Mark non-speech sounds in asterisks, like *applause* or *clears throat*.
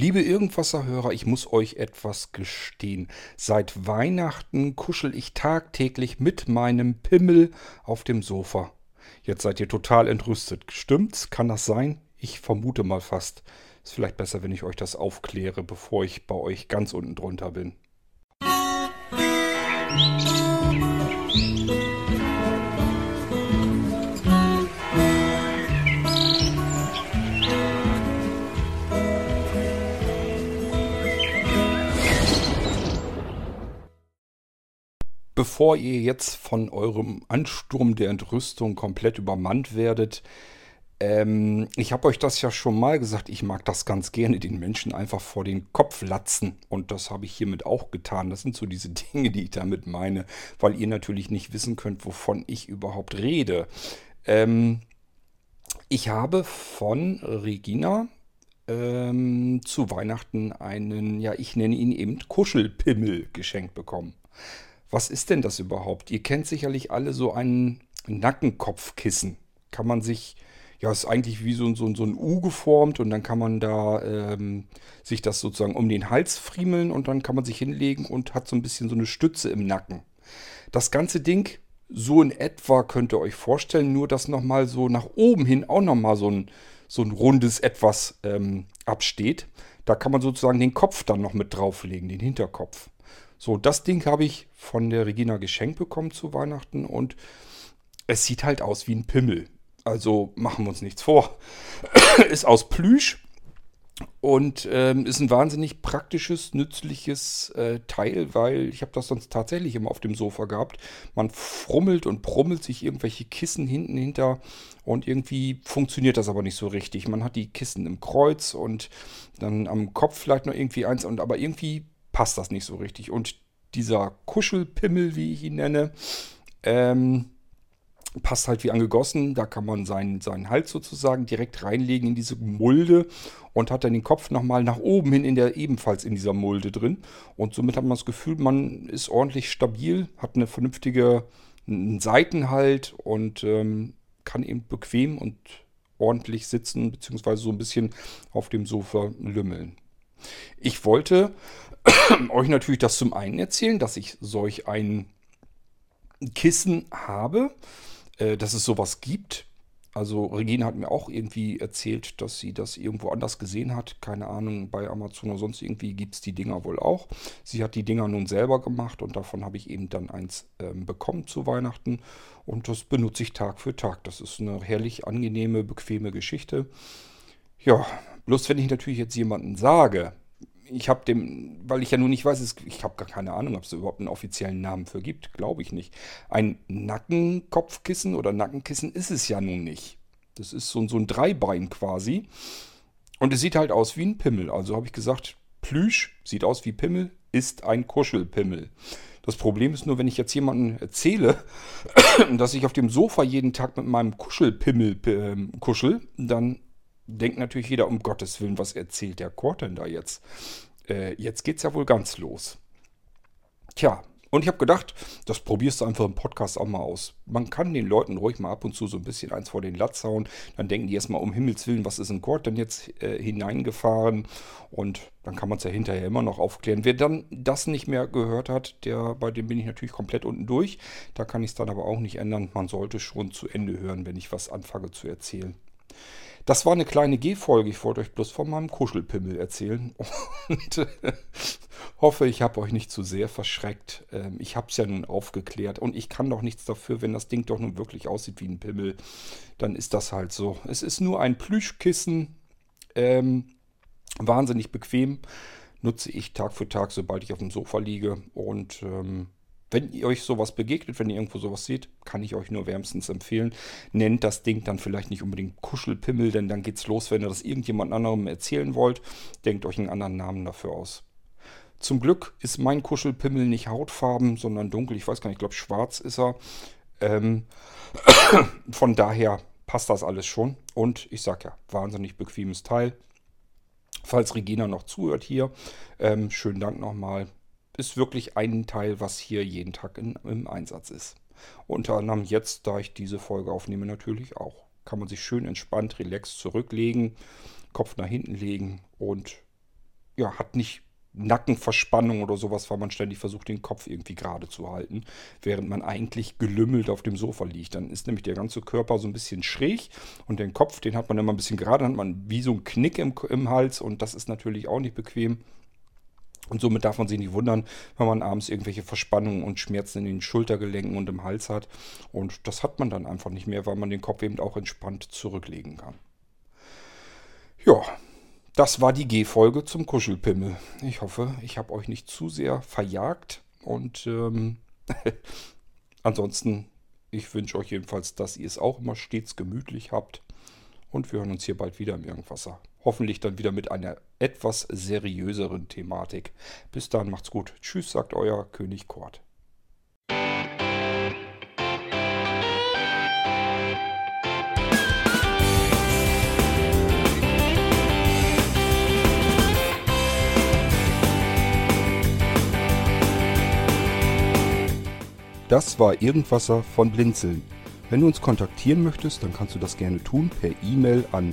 Liebe Irgendwasserhörer, ich muss euch etwas gestehen. Seit Weihnachten kuschel ich tagtäglich mit meinem Pimmel auf dem Sofa. Jetzt seid ihr total entrüstet. Stimmt's? Kann das sein? Ich vermute mal fast. Ist vielleicht besser, wenn ich euch das aufkläre, bevor ich bei euch ganz unten drunter bin. Bevor ihr jetzt von eurem Ansturm der Entrüstung komplett übermannt werdet, ähm, ich habe euch das ja schon mal gesagt, ich mag das ganz gerne, den Menschen einfach vor den Kopf latzen. Und das habe ich hiermit auch getan. Das sind so diese *laughs* Dinge, die ich damit meine, weil ihr natürlich nicht wissen könnt, wovon ich überhaupt rede. Ähm, ich habe von Regina ähm, zu Weihnachten einen, ja, ich nenne ihn eben Kuschelpimmel geschenkt bekommen. Was ist denn das überhaupt? Ihr kennt sicherlich alle so ein Nackenkopfkissen. Kann man sich, ja, ist eigentlich wie so, so, so ein U geformt und dann kann man da ähm, sich das sozusagen um den Hals friemeln und dann kann man sich hinlegen und hat so ein bisschen so eine Stütze im Nacken. Das ganze Ding, so in etwa könnt ihr euch vorstellen, nur dass nochmal so nach oben hin auch nochmal so ein, so ein rundes Etwas ähm, absteht. Da kann man sozusagen den Kopf dann noch mit drauflegen, den Hinterkopf. So, das Ding habe ich von der Regina geschenkt bekommen zu Weihnachten und es sieht halt aus wie ein Pimmel. Also machen wir uns nichts vor. *coughs* ist aus Plüsch und ähm, ist ein wahnsinnig praktisches, nützliches äh, Teil, weil ich habe das sonst tatsächlich immer auf dem Sofa gehabt. Man frummelt und brummelt sich irgendwelche Kissen hinten hinter und irgendwie funktioniert das aber nicht so richtig. Man hat die Kissen im Kreuz und dann am Kopf vielleicht noch irgendwie eins und aber irgendwie passt das nicht so richtig. Und dieser Kuschelpimmel, wie ich ihn nenne, ähm, passt halt wie angegossen. Da kann man seinen, seinen Hals sozusagen direkt reinlegen in diese Mulde und hat dann den Kopf nochmal nach oben hin in der, ebenfalls in dieser Mulde drin. Und somit hat man das Gefühl, man ist ordentlich stabil, hat eine vernünftige Seitenhalt und ähm, kann eben bequem und ordentlich sitzen, beziehungsweise so ein bisschen auf dem Sofa lümmeln. Ich wollte *clears throat* euch natürlich das zum einen erzählen, dass ich solch ein Kissen habe, äh, dass es sowas gibt. Also Regina hat mir auch irgendwie erzählt, dass sie das irgendwo anders gesehen hat. Keine Ahnung, bei Amazon oder sonst irgendwie gibt es die Dinger wohl auch. Sie hat die Dinger nun selber gemacht und davon habe ich eben dann eins ähm, bekommen zu Weihnachten. Und das benutze ich Tag für Tag. Das ist eine herrlich angenehme, bequeme Geschichte. Ja, bloß wenn ich natürlich jetzt jemanden sage, ich habe dem, weil ich ja nun nicht weiß, ich habe gar keine Ahnung, ob es überhaupt einen offiziellen Namen für gibt, glaube ich nicht. Ein Nackenkopfkissen oder Nackenkissen ist es ja nun nicht. Das ist so, so ein Dreibein quasi. Und es sieht halt aus wie ein Pimmel. Also habe ich gesagt, Plüsch sieht aus wie Pimmel, ist ein Kuschelpimmel. Das Problem ist nur, wenn ich jetzt jemandem erzähle, *coughs* dass ich auf dem Sofa jeden Tag mit meinem Kuschelpimmel äh, kuschel, dann denkt natürlich jeder, um Gottes Willen, was erzählt der Kurt denn da jetzt? Äh, jetzt geht's ja wohl ganz los. Tja, und ich habe gedacht, das probierst du einfach im Podcast auch mal aus. Man kann den Leuten ruhig mal ab und zu so ein bisschen eins vor den Latz hauen. Dann denken die erstmal, um Himmels Willen, was ist ein Kurt denn jetzt äh, hineingefahren? Und dann kann man es ja hinterher immer noch aufklären. Wer dann das nicht mehr gehört hat, der, bei dem bin ich natürlich komplett unten durch. Da kann ich es dann aber auch nicht ändern. Man sollte schon zu Ende hören, wenn ich was anfange zu erzählen. Das war eine kleine G-Folge. Ich wollte euch bloß von meinem Kuschelpimmel erzählen. *laughs* Und äh, hoffe, ich habe euch nicht zu sehr verschreckt. Ähm, ich habe es ja nun aufgeklärt. Und ich kann doch nichts dafür, wenn das Ding doch nun wirklich aussieht wie ein Pimmel. Dann ist das halt so. Es ist nur ein Plüschkissen. Ähm, wahnsinnig bequem. Nutze ich Tag für Tag, sobald ich auf dem Sofa liege. Und ähm, wenn ihr euch sowas begegnet, wenn ihr irgendwo sowas seht, kann ich euch nur wärmstens empfehlen. Nennt das Ding dann vielleicht nicht unbedingt Kuschelpimmel, denn dann geht's los, wenn ihr das irgendjemand anderem erzählen wollt. Denkt euch einen anderen Namen dafür aus. Zum Glück ist mein Kuschelpimmel nicht hautfarben, sondern dunkel. Ich weiß gar nicht, ich glaube schwarz ist er. Ähm, *coughs* von daher passt das alles schon. Und ich sag ja, wahnsinnig bequemes Teil. Falls Regina noch zuhört hier, ähm, schönen Dank nochmal ist wirklich ein Teil, was hier jeden Tag in, im Einsatz ist. Unter anderem jetzt, da ich diese Folge aufnehme, natürlich auch. Kann man sich schön entspannt, relaxed zurücklegen, Kopf nach hinten legen und ja, hat nicht Nackenverspannung oder sowas, weil man ständig versucht, den Kopf irgendwie gerade zu halten, während man eigentlich gelümmelt auf dem Sofa liegt. Dann ist nämlich der ganze Körper so ein bisschen schräg und den Kopf, den hat man immer ein bisschen gerade, dann hat man wie so ein Knick im, im Hals und das ist natürlich auch nicht bequem. Und somit darf man sich nicht wundern, wenn man abends irgendwelche Verspannungen und Schmerzen in den Schultergelenken und im Hals hat. Und das hat man dann einfach nicht mehr, weil man den Kopf eben auch entspannt zurücklegen kann. Ja, das war die G-Folge zum Kuschelpimmel. Ich hoffe, ich habe euch nicht zu sehr verjagt. Und ähm, *laughs* ansonsten, ich wünsche euch jedenfalls, dass ihr es auch immer stets gemütlich habt. Und wir hören uns hier bald wieder im Irgendwasser. Hoffentlich dann wieder mit einer etwas seriöseren Thematik. Bis dann, macht's gut. Tschüss, sagt euer König Kort. Das war Irgendwasser von Blinzeln. Wenn du uns kontaktieren möchtest, dann kannst du das gerne tun per E-Mail an